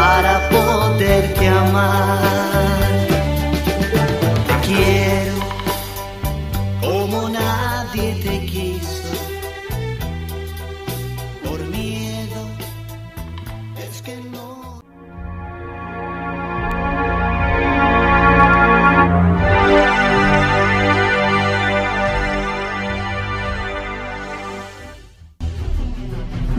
para poderte amar.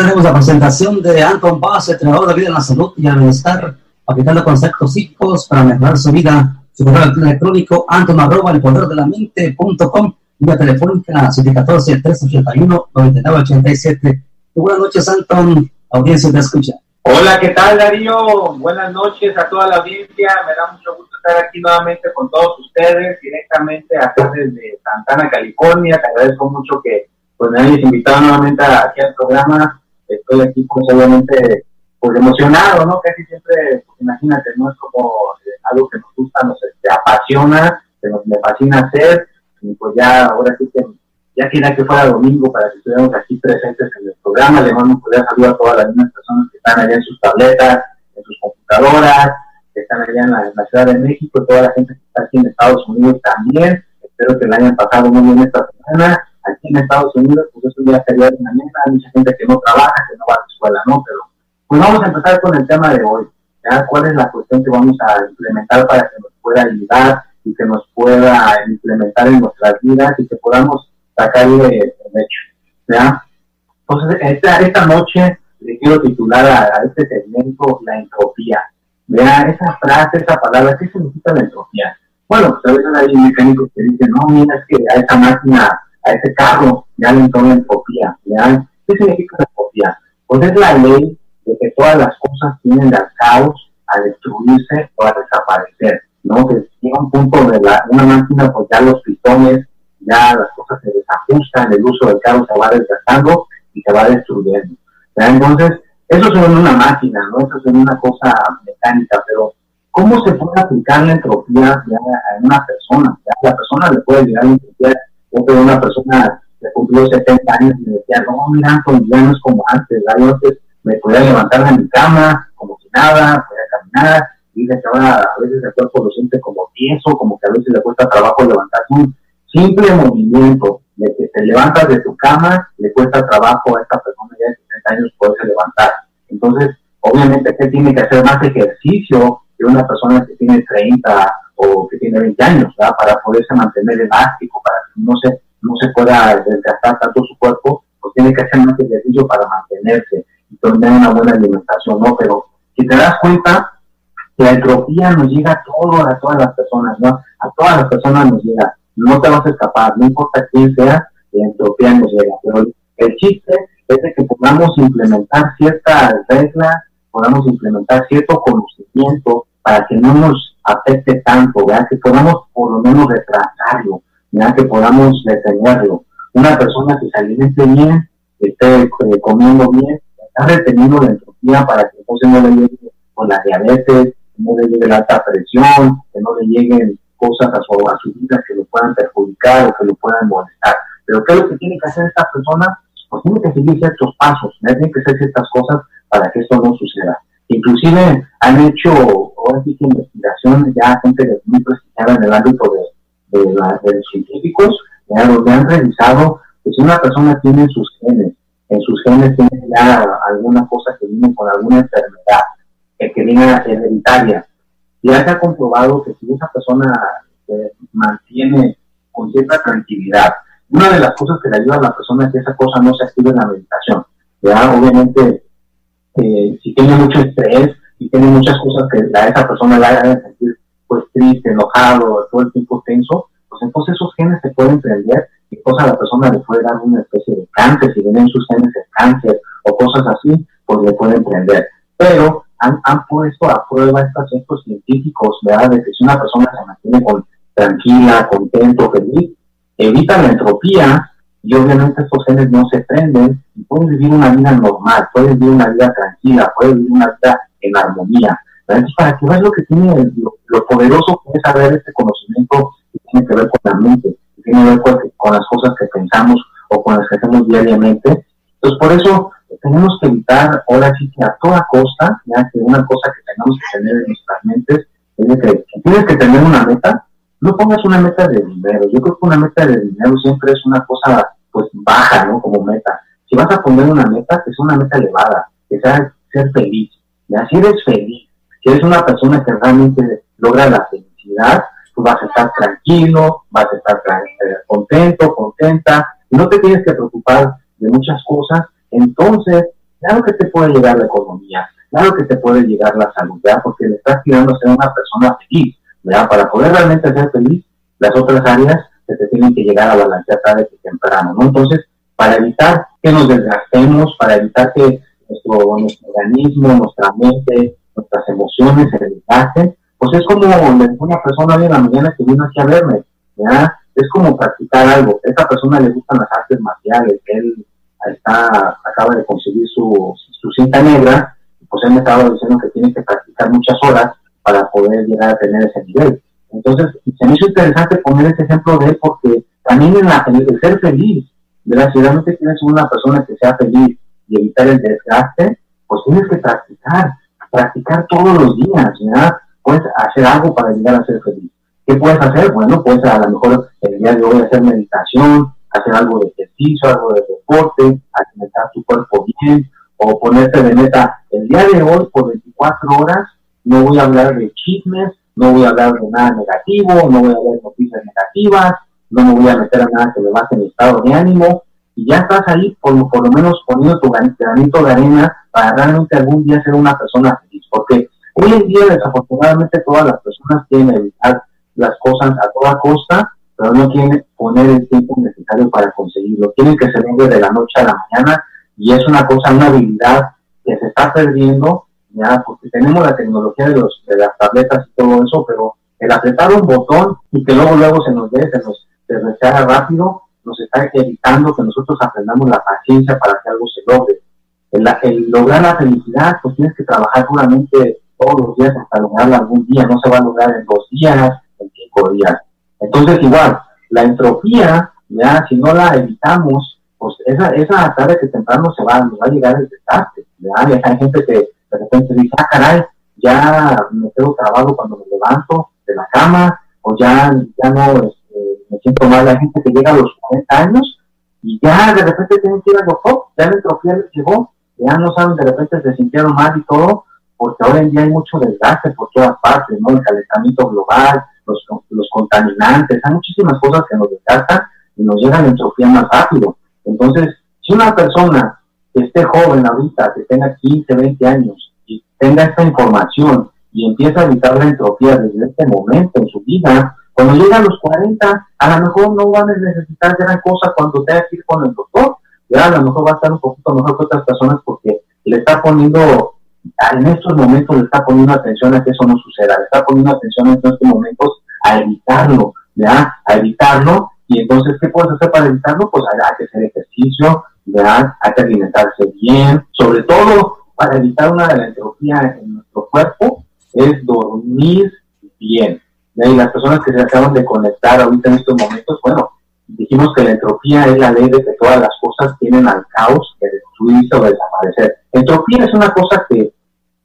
Tenemos la presentación de Anton Paz, entrenador de vida en la salud y el bienestar, aplicando conceptos psíquicos para mejorar su vida. Su correo electrónico anton arroba el poder de la mente punto com, vía telefónica 714-381-9987. Buenas noches, Anton. Audiencia te escucha. Hola, ¿qué tal Darío? Buenas noches a toda la audiencia. Me da mucho gusto estar aquí nuevamente con todos ustedes, directamente acá desde Santana, California. Te agradezco mucho que pues, me hayas invitado nuevamente aquí al programa estoy aquí pues obviamente pues emocionado, ¿no? Casi siempre, pues imagínate, no es como eh, algo que nos gusta, nos este, apasiona, que nos me fascina hacer, y pues ya ahora sí que ya quería que fuera domingo para que estuviéramos aquí presentes en el programa, le mando un cordial saludo a todas las mismas personas que están allá en sus tabletas, en sus computadoras, que están allá en la, Ciudad de México, toda la gente que está aquí en Estados Unidos también, espero que la hayan pasado muy bien esta semana, aquí en Estados Unidos, pues eso ya sería una meta, hay mucha gente que no trabaja, que no va a la escuela, ¿no? Pero pues vamos a empezar con el tema de hoy, ¿ya? ¿Cuál es la cuestión que vamos a implementar para que nos pueda ayudar y que nos pueda implementar en nuestras vidas y que podamos sacarle el hecho, ¿ya? Entonces, esta, esta noche le quiero titular a, este segmento la entropía. Vea, esa frase, esa palabra, ¿qué significa la entropía? Bueno, pues a veces hay mecánicos que dicen, no, mira, es que a esa máquina a ese carro, ya le entró la entropía. ¿Qué significa la entropía? Pues es la ley de que todas las cosas tienen al caos, a destruirse o a desaparecer, ¿no? Que llega un punto de la, una máquina, pues ya los pistones, ya las cosas se desajustan, el uso del carro se va desgastando y se va destruyendo. Entonces, eso es una máquina, ¿no? Eso es una cosa mecánica, pero ¿cómo se puede aplicar la entropía ya a una persona? ¿Ya? La persona le puede llegar a entropía que una persona que cumplió 70 años y me decía, no, mira, Antonio, ya no es como antes, yo me podía levantar de mi cama como si nada, podía caminar, y dice que ahora a veces el cuerpo lo siente como tieso, como que a veces le cuesta trabajo levantarse un simple movimiento de que te levantas de tu cama, le cuesta trabajo a esta persona ya de 60 años poderse levantar. Entonces, obviamente que tiene que hacer más ejercicio que una persona que tiene 30 o que tiene 20 años, para poderse mantener elástico, para que no se, no se pueda desgastar tanto su cuerpo, pues tiene que hacer más ejercicio para mantenerse y tener una buena alimentación, ¿no? Pero si te das cuenta, la entropía nos llega a, todo, a todas las personas, ¿no? A todas las personas nos llega, no te vas a escapar, no importa quién sea, la entropía nos llega. Pero el chiste es de que podamos implementar ciertas reglas, podamos implementar cierto conocimiento para que no nos afecte tanto, ¿verdad? que podamos por lo menos retrasarlo, ¿verdad? que podamos detenerlo. Una persona que se alimente bien, que esté eh, comiendo bien, está reteniendo la entropía para que entonces no le llegue con la diabetes, no le llegue la alta presión, que no le lleguen cosas a su, a su vida que lo puedan perjudicar o que lo puedan molestar. Pero ¿qué es lo que tiene que hacer esta persona? Pues tiene que seguir ciertos pasos, ¿verdad? tiene que hacer ciertas cosas para que esto no suceda. Inclusive han hecho ahora sí investigaciones ya gente muy prestigiada en el ámbito de, de, los científicos, ya, donde han revisado que si una persona tiene sus genes, en sus genes tiene ya alguna cosa que viene con alguna enfermedad, que, que viene hereditaria, ya se ha comprobado que si esa persona se mantiene con cierta tranquilidad, una de las cosas que le ayuda a la persona es que esa cosa no se active en la meditación. Ya, obviamente, eh, si tiene mucho estrés, si tiene muchas cosas que a esa persona le hagan sentir pues triste, enojado, todo el tiempo tenso, pues entonces esos genes se pueden prender y cosas a la persona le puede dar una especie de cáncer, si vienen sus genes de cáncer o cosas así, pues le pueden prender. pero han, han puesto a prueba estos, estos científicos, ¿verdad? De que si una persona se mantiene con, tranquila, contento, feliz, evita la entropía y obviamente estos genes no se prenden y pueden vivir una vida normal, pueden vivir una vida tranquila, pueden vivir una vida en armonía. Entonces, para que veas lo que tiene, lo, poderoso que es saber este conocimiento que tiene que ver con la mente, que tiene que ver con, las cosas que pensamos o con las que hacemos diariamente. Entonces, por eso tenemos que evitar, ahora sí que a toda costa, ya que una cosa que tenemos que tener en nuestras mentes es que, tienes que tener una meta, no pongas una meta de dinero. Yo creo que una meta de dinero siempre es una cosa pues baja, ¿no? Como meta. Si vas a poner una meta, que sea una meta elevada, que sea ser feliz. Ya si eres feliz, si eres una persona que realmente logra la felicidad, tú vas a estar tranquilo, vas a estar eh, contento, contenta, y no te tienes que preocupar de muchas cosas, entonces, claro que te puede llegar la economía, claro que te puede llegar la salud, ¿ya? porque le estás tirando a ser una persona feliz, ¿ya? Para poder realmente ser feliz, las otras áreas se te tienen que llegar a balancear tarde que temprano, ¿no? Entonces, para evitar que nos desgastemos, para evitar que nuestro, nuestro organismo, nuestra mente, nuestras emociones se desgasten, pues es como una persona hoy la mañana que vino aquí a verme, ¿ya? Es como practicar algo. A esa persona le gustan las artes marciales, él está, acaba de conseguir su, su cinta negra, pues él me estaba diciendo que tiene que practicar muchas horas para poder llegar a tener ese nivel. Entonces, se me hizo interesante poner ese ejemplo de porque también en, la, el ser feliz, ¿verdad? Si realmente quieres una persona que sea feliz evitar el desgaste, pues tienes que practicar, practicar todos los días, ¿verdad? Puedes hacer algo para llegar a ser feliz. ¿Qué puedes hacer? Bueno, pues a lo mejor el día de hoy hacer meditación, hacer algo de ejercicio, algo de deporte, alimentar tu cuerpo bien, o ponerte de meta, el día de hoy por 24 horas no voy a hablar de chismes, no voy a hablar de nada negativo, no voy a hablar de noticias negativas, no me voy a meter a nada que me baje mi estado de ánimo, y ya estás ahí por, por lo menos poniendo tu granito de arena para realmente algún día ser una persona feliz, porque hoy en día desafortunadamente todas las personas quieren evitar las cosas a toda costa, pero no quieren poner el tiempo necesario para conseguirlo. Tienen que se venga de la noche a la mañana y es una cosa, una habilidad que se está perdiendo, ya, porque tenemos la tecnología de, los, de las tabletas y todo eso, pero el apretar un botón y que luego luego se nos dé, se nos se haga rápido, está evitando que nosotros aprendamos la paciencia para que algo se logre. El, el lograr la felicidad, pues tienes que trabajar duramente todos los días hasta lograrla algún día, no se va a lograr en dos días, en cinco días. Entonces, igual, la entropía, ya, si no la evitamos, pues esa, esa tarde que temprano se va, nos va a llegar el desastre, ¿ya? Hay gente que de repente dice, ah, caray, ya me quedo trabado cuando me levanto de la cama, o ya, ya no este, me siento mal. Hay gente que llega a los 40 años y ya de repente tienen que ir al doctor, ya la entropía les llegó, ya no saben, de repente se sintieron mal y todo, porque ahora en día hay mucho desgaste por todas partes, ¿no? El calentamiento global, los, contaminantes, hay muchísimas cosas que nos desgastan y nos llegan a entropía más rápido. Entonces, si una persona que esté joven ahorita, que tenga 15, 20 años y tenga esta información y empieza a evitar la entropía desde este momento en su vida, cuando llega a los 40, a lo mejor no van a necesitar gran cosa cuando tenga que ir con el doctor, ya a lo mejor va a estar un poquito mejor que otras personas porque le está poniendo en estos momentos le está poniendo atención a que eso no suceda, le está poniendo atención en estos momentos a evitarlo, ¿ya? A evitarlo. Y entonces, ¿qué puedes hacer para evitarlo? Pues hay, que hacer ejercicio, ¿ya? Hay que alimentarse bien, sobre todo para evitar una de la entropía en nuestro cuerpo, es dormir bien. Y las personas que se acaban de conectar ahorita en estos momentos, bueno, dijimos que la entropía es la ley de que todas las cosas tienen al caos de destruirse o desaparecer. Entropía es una cosa que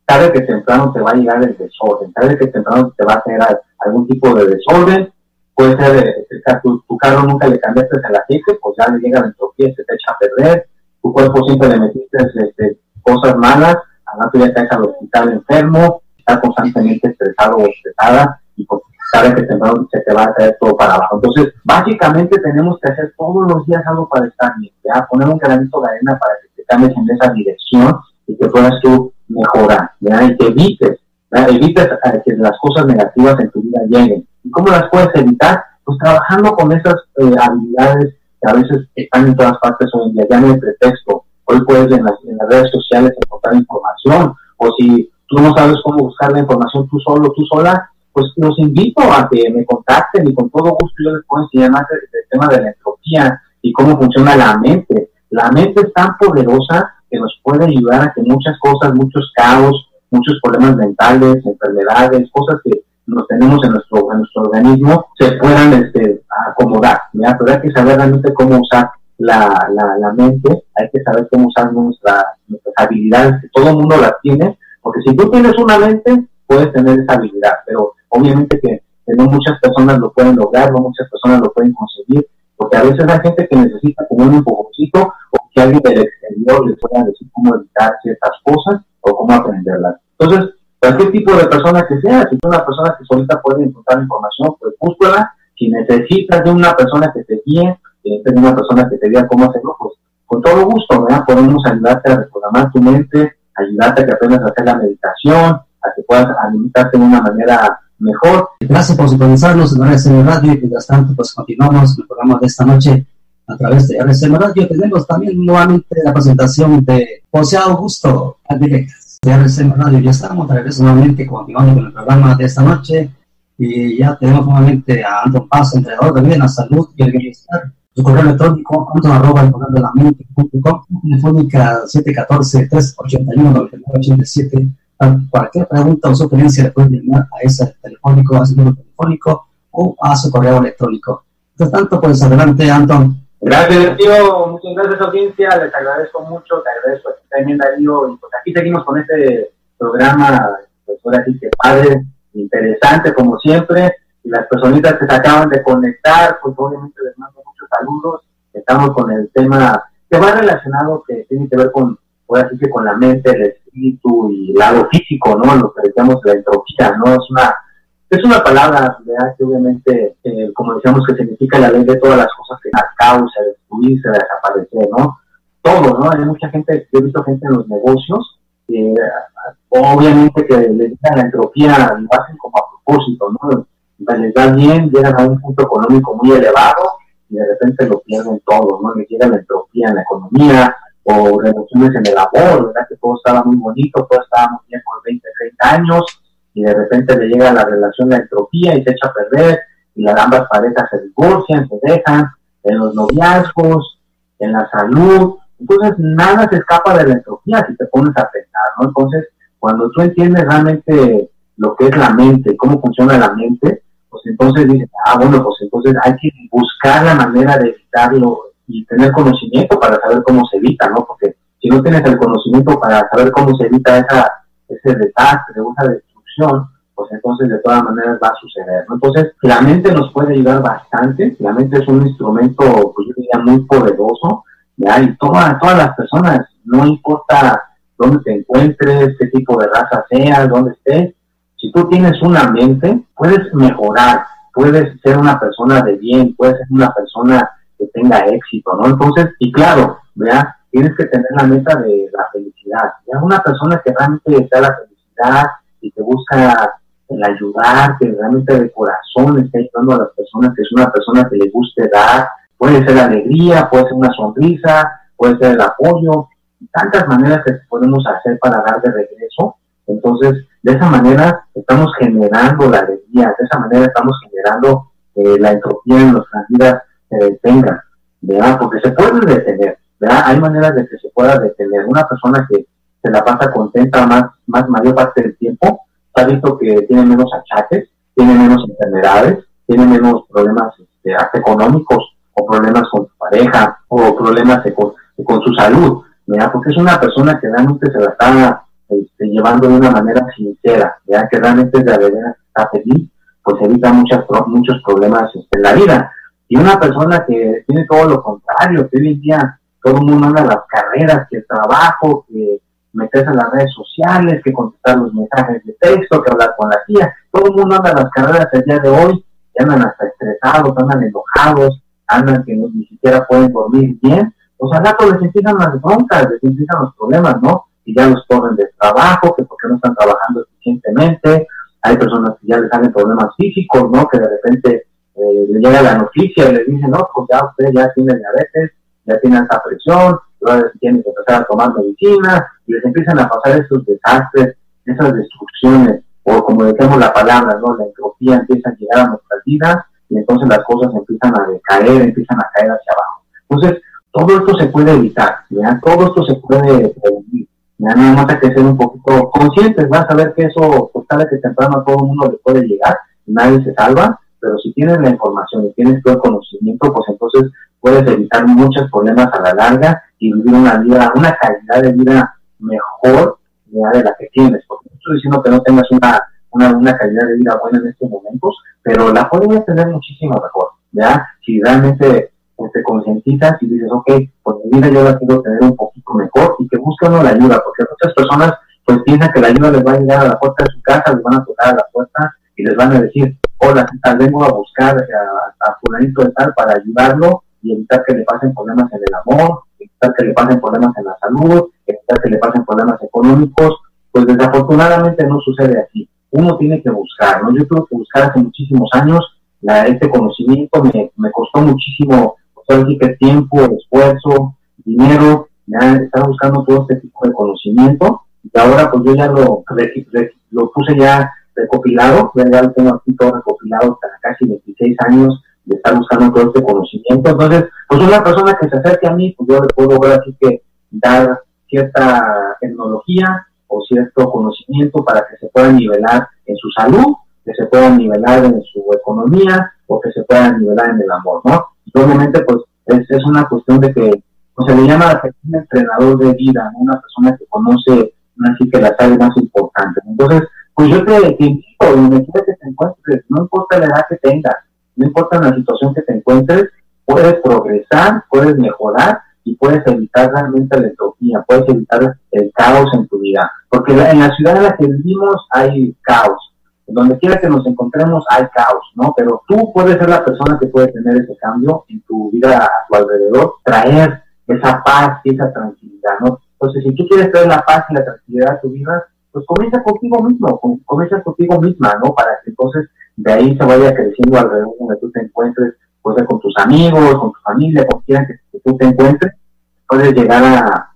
tarde que temprano te va a llegar el desorden, tarde que temprano te va a tener algún tipo de desorden, puede ser, tu, tu, carro nunca le cambiaste el aceite, pues ya le llega la entropía, se te echa a perder, tu cuerpo siempre le metiste este, cosas malas, al rato ya caes al hospital enfermo, está constantemente estresado o estresada, y pues sabe que se te va a caer todo para abajo. Entonces, básicamente tenemos que hacer todos los días algo para estar bien, ¿ya? poner un granito de arena para que te cambies en esa dirección y que puedas tú mejorar, ¿ya? y que evites, evites eh, que las cosas negativas en tu vida lleguen. ¿Y cómo las puedes evitar? Pues trabajando con esas eh, habilidades que a veces están en todas partes hoy en día, ya no hay pretexto. Hoy puedes en las, en las redes sociales encontrar información, o si tú no sabes cómo buscar la información tú solo, tú sola, pues los invito a que me contacten y con todo gusto yo les puedo enseñar más del, tema de la entropía y cómo funciona la mente. La mente es tan poderosa que nos puede ayudar a que muchas cosas, muchos caos, muchos problemas mentales, enfermedades, cosas que nos tenemos en nuestro, en nuestro organismo, se puedan este, acomodar. Pero hay que saber realmente cómo usar la, la, la, mente, hay que saber cómo usar nuestra, nuestras habilidades, que todo el mundo las tiene, porque si tú tienes una mente, puedes tener esa habilidad, pero obviamente que, no muchas personas lo pueden lograr, no muchas personas lo pueden conseguir, porque a veces hay gente que necesita como un empujoncito o que alguien del exterior les pueda decir cómo evitar ciertas cosas o cómo aprenderlas. Entonces, cualquier tipo de persona que sea, si tú una persona que solita puede encontrar información, pues búscala. Si necesitas de una persona que te guíe, de una persona que te diga cómo hacerlo, pues con todo gusto. Podemos ayudarte a reprogramar tu mente, ayudarte a que aprendas a hacer la meditación, a que puedas alimentarte de una manera mejor. Gracias por sintonizarnos en RSM Radio mientras tanto pues continuamos el programa de esta noche a través de RSM Radio. Tenemos también nuevamente la presentación de José Augusto Directas de RSM Radio. Ya estamos de nuevamente continuando con el programa de esta noche y ya tenemos nuevamente a Anton Paz, entrenador en la salud y el bienestar. Su correo electrónico, anton arroba el poder de la mente.com, telefónica 714-381-9987 cualquier pregunta o sugerencia le pueden llamar a ese telefónico, a ese número telefónico o a su correo electrónico. Por tanto, pues adelante, Anton. Gracias, tío. Muchas gracias, audiencia. Les agradezco mucho. Te agradezco también, Darío. Y pues aquí seguimos con este programa, pues ahora sí que padre, interesante como siempre. Y las personitas que se acaban de conectar, pues obviamente les mando muchos saludos. Estamos con el tema que va relacionado, que tiene que ver con puede decir que con la mente, el espíritu y lado físico, ¿no? Lo que decíamos la entropía, ¿no? Es una, es una palabra que obviamente, eh, como decíamos, que significa la ley de todas las cosas que las causa, destruirse, desaparecer, ¿no? Todo, ¿no? Hay mucha gente, yo he visto gente en los negocios, que obviamente que les digan la entropía, lo hacen como a propósito, ¿no? Les da bien, llegan a un punto económico muy elevado y de repente lo pierden todo, ¿no? Les llega la entropía en la economía, o reducciones en el amor, ¿verdad? Que todo estaba muy bonito, todo estaba muy bien por 20, 30 años, y de repente le llega la relación de entropía y se echa a perder, y las ambas parejas se divorcian, se dejan, en los noviazgos, en la salud, entonces nada se escapa de la entropía si te pones a pensar, ¿no? Entonces, cuando tú entiendes realmente lo que es la mente, cómo funciona la mente, pues entonces dices, ah, bueno, pues entonces hay que buscar la manera de evitarlo, y tener conocimiento para saber cómo se evita, ¿no? Porque si no tienes el conocimiento para saber cómo se evita esa, ese desastre, esa destrucción, pues entonces de todas maneras va a suceder, ¿no? Entonces, la mente nos puede ayudar bastante, la mente es un instrumento, pues yo diría, muy poderoso. Y todas, todas las personas, no importa dónde te encuentres, qué tipo de raza seas, dónde estés, si tú tienes una mente, puedes mejorar, puedes ser una persona de bien, puedes ser una persona tenga éxito, ¿no? Entonces, y claro, vea, tienes que tener la meta de la felicidad. Ya una persona que realmente desea la felicidad y que busca el ayudar, que realmente de corazón está ayudando a las personas, que es una persona que le guste dar, puede ser alegría, puede ser una sonrisa, puede ser el apoyo, tantas maneras que podemos hacer para dar de regreso. Entonces, de esa manera estamos generando la alegría, de esa manera estamos generando eh, la entropía en nuestras vidas se detenga, ¿verdad? Porque se puede detener, ¿verdad? Hay maneras de que se pueda detener. Una persona que se la pasa contenta más, más mayor parte del tiempo, ha visto que tiene menos achaques, tiene menos enfermedades, tiene menos problemas este, económicos o problemas con su pareja o problemas con, su salud, ¿verdad? Porque es una persona que realmente se la está este, llevando de una manera sincera, ¿verdad? Que realmente de verdad está feliz, pues evita muchas, muchos problemas este, en la vida. Y una persona que tiene todo lo contrario, que hoy en día todo el mundo anda a las carreras, que el trabajo, que meterse en las redes sociales, que contestar los mensajes de texto, que hablar con la tía, todo el mundo anda a las carreras el día de hoy, y andan hasta estresados, andan enojados, andan que ni siquiera pueden dormir bien, pues al rato les empiezan las broncas, les empiezan los problemas, ¿no? Y ya los corren de trabajo, que porque no están trabajando eficientemente, hay personas que ya les salen problemas físicos, ¿no? Que de repente eh, le llega la noticia y le dicen, no, pues ya usted ya tiene diabetes, ya tiene alta presión, tiene que empezar a tomar medicina, y les empiezan a pasar esos desastres esas destrucciones, o como decimos la palabra, ¿no? La entropía empieza a llegar a nuestras vidas y entonces las cosas empiezan a decaer, empiezan a caer hacia abajo. Entonces, todo esto se puede evitar, ¿ya? Todo esto se puede prevenir. Ya nada más hay que ser un poquito conscientes, vas a ver que eso, pues tarde que temprano a todo el mundo le puede llegar, nadie se salva, pero si tienes la información y tienes todo el conocimiento, pues entonces puedes evitar muchos problemas a la larga y vivir una vida, una calidad de vida mejor de la que tienes. Porque no estoy diciendo que no tengas una, una, una calidad de vida buena en estos momentos, pero la podrías tener muchísimo mejor, ¿ya? Si realmente pues, te concientizas y dices, ok, pues mi vida yo la quiero tener un poquito mejor y que buscan la ayuda, porque muchas personas pues piensan que la ayuda les va a llegar a la puerta de su casa, les van a tocar a la puerta y les van a decir, hola, vengo a buscar a, a fulanito de tal para ayudarlo y evitar que le pasen problemas en el amor, evitar que le pasen problemas en la salud, evitar que le pasen problemas económicos, pues desafortunadamente no sucede así. Uno tiene que buscar, ¿no? Yo tuve que buscar hace muchísimos años la, este conocimiento, me, costó muchísimo, pues, que tiempo, esfuerzo, dinero, ya estaba buscando todo este tipo de conocimiento y ahora pues yo ya lo, lo puse ya recopilado, lo tengo aquí todo recopilado hasta casi 26 años de estar buscando todo este conocimiento. Entonces, pues una persona que se acerque a mí, pues yo le puedo ver así que dar cierta tecnología o cierto conocimiento para que se pueda nivelar en su salud, que se pueda nivelar en su economía o que se pueda nivelar en el amor, ¿no? Obviamente, pues es, es una cuestión de que pues, se le llama un entrenador de vida, una persona que conoce así que las áreas más importantes. Entonces, pues yo te, te invito, donde quiera que te encuentres, no importa la edad que tengas, no importa la situación que te encuentres, puedes progresar, puedes mejorar y puedes evitar realmente la entropía, puedes evitar el caos en tu vida. Porque en la ciudad en la que vivimos hay caos. Donde quiera que nos encontremos hay caos, ¿no? Pero tú puedes ser la persona que puede tener ese cambio en tu vida a tu alrededor, traer esa paz y esa tranquilidad, ¿no? Entonces, si tú quieres traer la paz y la tranquilidad a tu vida, pues comienza contigo mismo, comienza contigo misma, ¿no? Para que entonces de ahí se vaya creciendo alrededor donde tú te encuentres, pues con tus amigos, con tu familia, con quien que, tú te encuentres, puedes llegar a,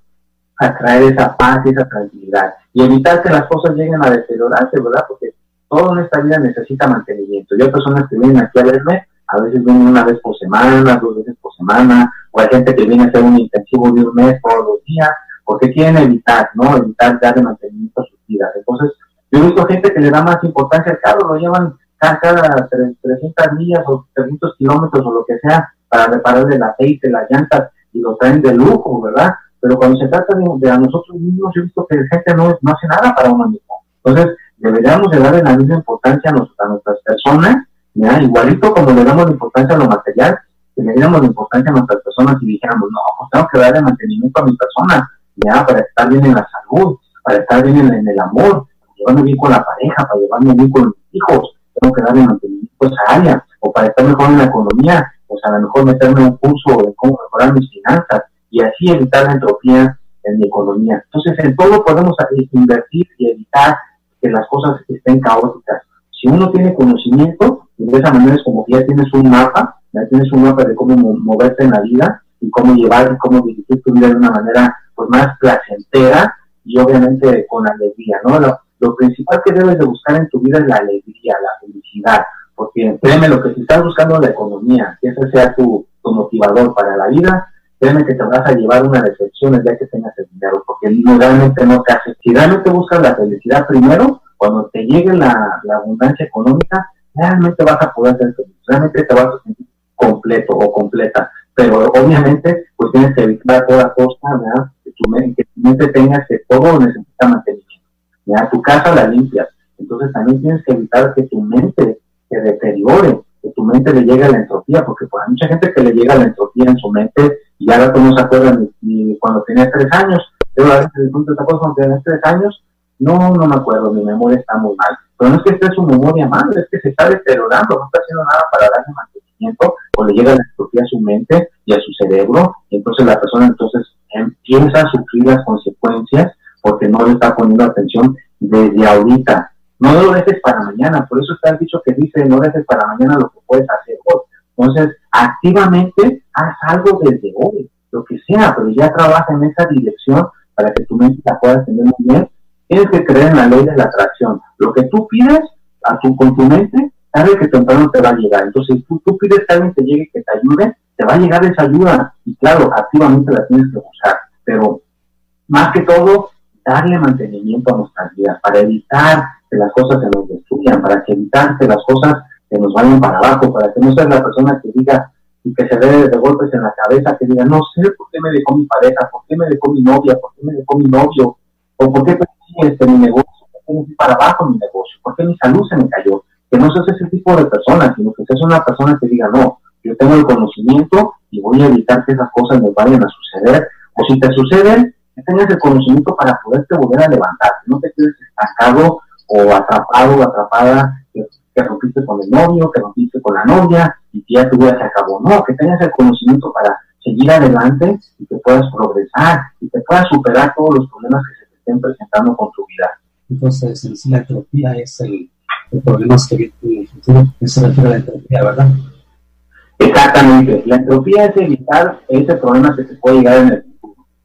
a traer esa paz y esa tranquilidad y evitar que las cosas lleguen a deteriorarse, ¿verdad? Porque todo en esta vida necesita mantenimiento. Yo hay personas que vienen aquí a verme, a veces vienen una vez por semana, dos veces por semana, o hay gente que viene a hacer un intensivo de un mes todos los días, porque quieren evitar, ¿no? Evitar darle mantenimiento a sus Entonces, yo he visto gente que le da más importancia al carro, lo llevan cada 300 millas o 300 kilómetros o lo que sea para reparar el aceite, las llantas y lo traen de lujo, ¿verdad? Pero cuando se trata de, a nosotros mismos, yo he visto que la gente no, no hace nada para uno mismo. Entonces, deberíamos de darle la misma importancia a, nuestras personas, ¿ya? igualito como le damos la importancia a lo material, que le diéramos la importancia a nuestras personas y dijéramos, no, pues tengo que darle mantenimiento a mi persona, ya, para estar bien en la salud, para estar bien en, el amor, para llevarme bien con la pareja, para llevarme bien con mis hijos, tengo que darle mantenimiento a esa área, o para estar mejor en la economía, pues a lo mejor meterme un curso de cómo mejorar mis finanzas y así evitar la entropía en mi economía. Entonces, en todo podemos invertir y evitar que las cosas estén caóticas. Si uno tiene conocimiento, de esa manera es como que ya tienes un mapa, ya tienes un mapa de cómo moverte en la vida y cómo llevar y cómo dirigir tu vida de una manera pues más placentera y obviamente con alegría, ¿no? lo principal que debes de buscar en tu vida es la alegría, la felicidad, porque créeme, lo que si estás buscando la economía, que ese sea tu, motivador para la vida, créeme que te vas a llevar una decepción el día que tengas el dinero, porque realmente no te hace. Si realmente buscas la felicidad primero, cuando te llegue la, abundancia económica, realmente vas a poder ser feliz, realmente te vas a sentir completo o completa, pero obviamente pues tienes que evitar toda costa, ¿verdad? Tu mente, tu mente tenga que todo necesita mantenimiento ya tu casa la limpias. Entonces también tienes que evitar que tu mente se deteriore, que tu mente le llegue a la entropía, porque pues, mucha gente que le llega la entropía en su mente y ahora tú no se acuerdas ni, cuando tenía tres años. Pero a veces ¿te acuerdas cuando tenías tres años? No, no me acuerdo, mi memoria está muy mal. Pero no es que esté su memoria mal, es que se está deteriorando, no está haciendo nada para darle mantenimiento, o le llega la entropía a su mente y a su cerebro, y entonces la persona entonces empieza a sufrir las consecuencias porque no le está poniendo atención desde ahorita. No lo dejes para mañana, por eso está el dicho que dice, no dejes para mañana lo que puedes hacer hoy. Entonces, activamente haz algo desde hoy, lo que sea, pero ya trabaja en esa dirección para que tu mente la pueda tener muy bien Tienes que creer en la ley de la atracción. Lo que tú pides a tu, con tu mente, tarde que temprano te va a llegar. Entonces, tú, tú pides que alguien te llegue que te ayude, te va a llegar esa ayuda. Y claro, activamente la tienes que usar. Pero más que todo, darle mantenimiento a nuestras vidas para evitar que las cosas se nos destruyan, para evitar que las cosas se nos vayan para abajo, para que no seas la persona que diga y que se dé de golpes en la cabeza, que diga, no sé por qué me dejó mi pareja, por qué me dejó mi novia, por qué me dejó mi novio, o por qué perdí este, mi negocio, por qué me fui para abajo mi negocio, por qué mi salud se me cayó. Que no seas ese tipo de persona, sino que seas una persona que diga, no, yo tengo el conocimiento y voy a evitar que esas cosas me vayan a suceder, o si te suceden, que tengas el conocimiento para poderte volver a levantar, que no te quedes estancado o atrapado o atrapada, que, que rompiste con el novio, que rompiste con la novia y que ya tu vida se acabó. No, que tengas el conocimiento para seguir adelante y que puedas progresar y que puedas superar todos los problemas que se te estén presentando con tu vida. Entonces, en sí, la entropía es el, el problema que viene en el futuro. Eso se refiere a la entropía, ¿verdad? Exactamente. La entropía es evitar ese problema que se puede llegar en el.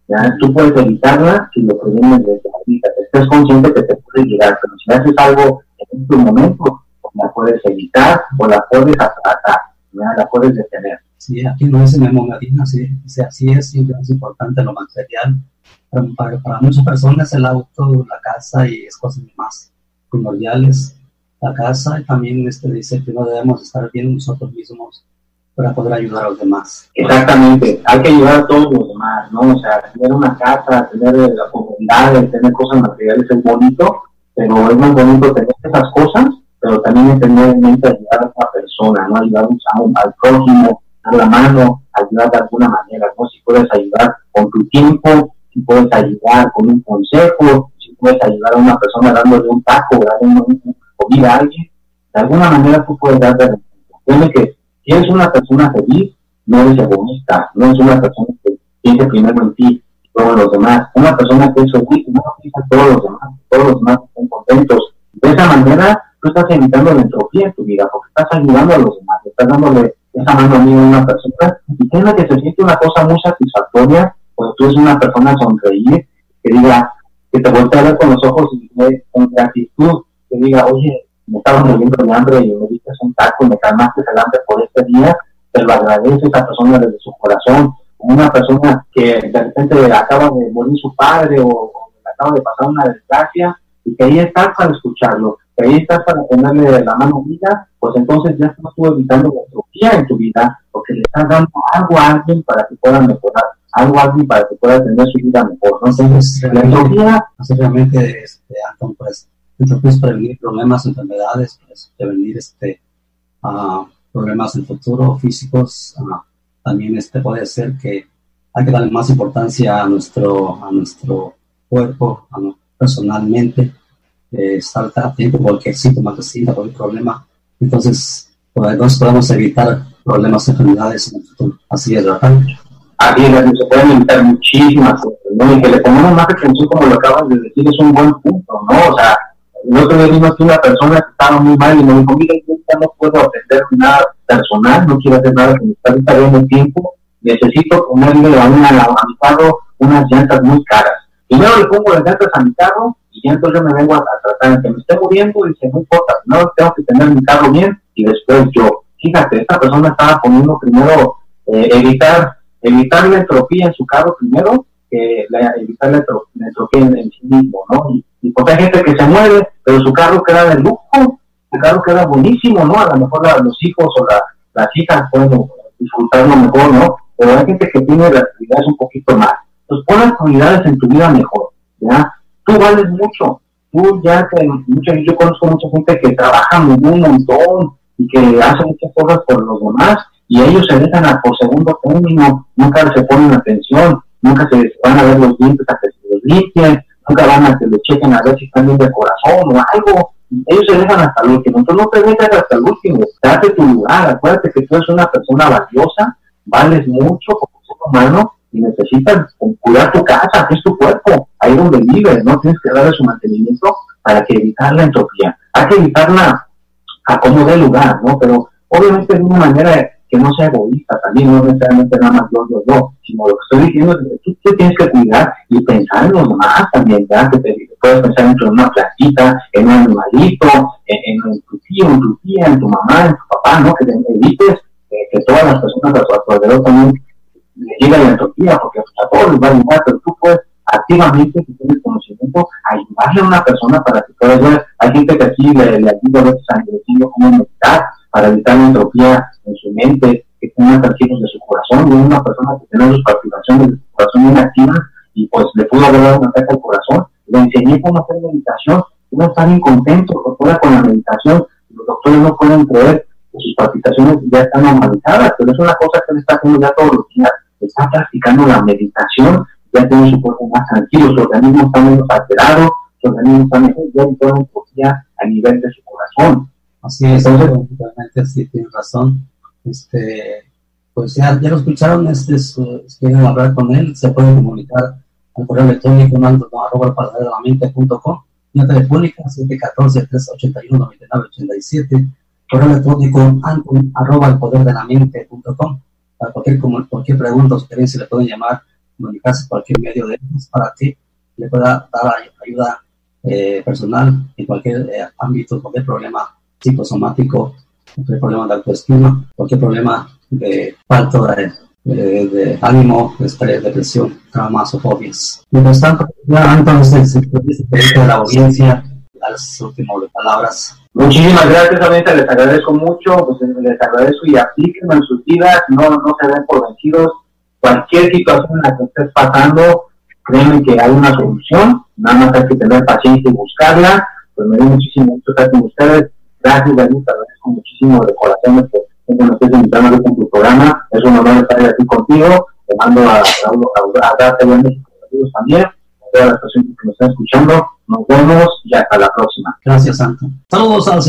¿Ya? Tú puedes evitarla si lo previenes desde ahorita. Estés consciente que te puede llegar, pero si haces algo en este momento, pues la puedes evitar o la puedes atratar, ¿ya? la puedes detener. Sí, aquí lo dice Memo Medina, sí, dice, así es, siempre es importante lo material. Para, para, para muchas personas el auto, la casa y es cosas más primordiales. La casa y también este dice que no debemos estar bien nosotros mismos para poder ayudar a los demás. Exactamente, hay que ayudar a todos los demás, ¿no? O sea, tener una casa, tener la comodidad, tener cosas materiales es bonito, pero es más bonito tener esas cosas, pero también es tener en mente ayudar a otra persona, ¿no? Ayudar a un- al prójimo, dar la mano, ayudar de alguna manera, ¿no? Si puedes ayudar con tu tiempo, si puedes ayudar con un consejo, si puedes ayudar a una persona dándole un taco, dándole un- un- comida a alguien, de alguna manera tú puedes dar de que si eres una persona feliz, no eres egoísta, no eres una persona que piensa primero en ti luego en los demás. Una persona que es feliz, no piensa en todos los demás, todos los demás estén contentos. De esa manera, tú estás evitando la entropía en tu vida, porque estás ayudando a los demás, estás dándole esa mano amiga a una persona, y créeme que se siente una cosa muy satisfactoria, cuando tú eres una persona sonreír, que diga, que te voltea a ver con los ojos y con gratitud, que diga, oye, me estaba muriendo de hambre y me diste un taco y me calmaste el hambre por este día, te lo agradece esa persona desde su corazón, una persona que de repente acaba de morir su padre o, o le acaba de pasar una desgracia y que ahí estás para escucharlo, que ahí estás para ponerle la mano amiga, pues entonces ya estás tú evitando la entropía en tu vida, porque le estás dando algo a alguien para que pueda mejorar, algo a alguien para que pueda tener su vida mejor, ¿no? Entonces, la entropía Así realmente, este, Anton, pues, entropía es prevenir problemas, enfermedades, pues, prevenir este, ah, problemas en futuro, físicos. ah, también este, puede ser que hay que darle más importancia a nuestro, a nuestro cuerpo, a no- personalmente, eh, estar a cualquier síntoma que sienta, cualquier problema. Entonces, pues, entonces podemos evitar problemas, enfermedades en el futuro. Así es, ¿verdad? Así es, se pueden evitar muchísimas cosas, ¿no? Y que le pongamos más atención, como lo acabas de decir, es un buen punto, ¿no? O sea, el otro día aquí una persona que estaba muy mal y me dijo, mira, yo no puedo atender nada personal, no quiero hacer nada que me está bien el tiempo, necesito ponerle a, una, a mi carro unas llantas muy caras. Primero le pongo las llantas a mi carro y entonces me vengo a, tratar, que me esté muriendo, y dice, no importa, primero tengo que tener mi carro bien y después yo. Fíjate, esta persona estaba poniendo primero eh, evitar evitar la entropía en su carro primero que la, evitar la entropía en, en sí mismo, ¿no? Y, y pues hay gente que se muere, pero su carro queda de lujo, su carro queda buenísimo, ¿no? A lo mejor la- los hijos o la- las hijas pueden disfrutarlo mejor, ¿no? Pero hay gente que tiene las prioridades un poquito más. Entonces pon las en tu vida mejor, ¿ya? Tú vales mucho, tú ya que mucha, yo conozco mucha gente que trabaja un montón y que hace muchas cosas por los demás y ellos se dejan a por segundo término, nunca se ponen atención, nunca se van a ver los dientes a que se los limpien, nunca van a que le chequen a ver si están bien de corazón o algo. Ellos se dejan hasta el último. Entonces no dejes hasta el último. Date tu lugar. Acuérdate que tú eres una persona valiosa, vales mucho como ser humano y necesitas cuidar tu casa, que es tu cuerpo, ahí donde vives, ¿no? Tienes que darle su mantenimiento para que evitar la entropía. Hay que evitarla a como dé lugar, ¿no? Pero obviamente de una manera que no sea egoísta también, no necesariamente nada más yo, yo, yo, sino lo que estoy diciendo es que tú te tienes que cuidar y pensar en los demás también, ya que te, puedes pensar en una plantita, en un animalito, en, en, tu tío, en tu tía, en tu mamá, en tu papá, ¿no? Que te evites eh, que todas las personas a tu alrededor también le lleguen la entropía, porque a todos les va a ayudar, pero tú puedes activamente, si tienes conocimiento, ayudarle a una persona para que pueda ver. Hay gente que aquí le, le ayuda a veces a cómo meditar, para evitar la entropía en su mente, que tenga tranquilos de su corazón. Y una persona que tiene sus palpitaciones de su corazón bien activas y pues le pudo haber dado un ataque al corazón. Le enseñé cómo hacer meditación. Uno está bien contento, doctora, con la meditación. Los doctores no pueden creer que sus palpitaciones ya están normalizadas, pero es una cosa que él está haciendo ya todos los días. Está practicando la meditación, ya tiene su cuerpo más tranquilo, su organismo está menos alterado, su organismo está mejor, ya en entropía a nivel de su corazón. Así es, realmente sí tienes razón. Este, pues ya, ya lo escucharon, este, si quieren hablar con él, se pueden comunicar al correo electrónico mando arroba de la mente.com, vía telefónica 714-381-9987, correo electrónico anton arroba el poder de la mente.com. Para cualquier, cualquier pregunta o sugerencia le pueden llamar, comunicarse cualquier medio de ellos para que le pueda dar ayuda eh, personal en cualquier eh, ámbito, cualquier problema psicosomático, cualquier problema de autoestima, cualquier problema de falta de, de, de ánimo, estrés, depresión, traumas o fobias. Mientras tanto, ya entonces se de la audiencia las últimas palabras. Muchísimas gracias, Amita, les agradezco mucho, pues les agradezco y aplíquenlo en sus vidas, no, no se den por vencidos. Cualquier situación en la que estés pasando, créanme que hay una solución, nada más hay que tener paciencia y buscarla. Pues me dio muchísimo gusto estar con ustedes Gracias, David, te agradezco muchísimo de corazón que me estés invitando en tu programa. Es un honor estar aquí contigo. Te mando a a, a a México también, a todas las personas que nos están escuchando. Nos vemos y hasta la próxima. Gracias, Santo. Saludos a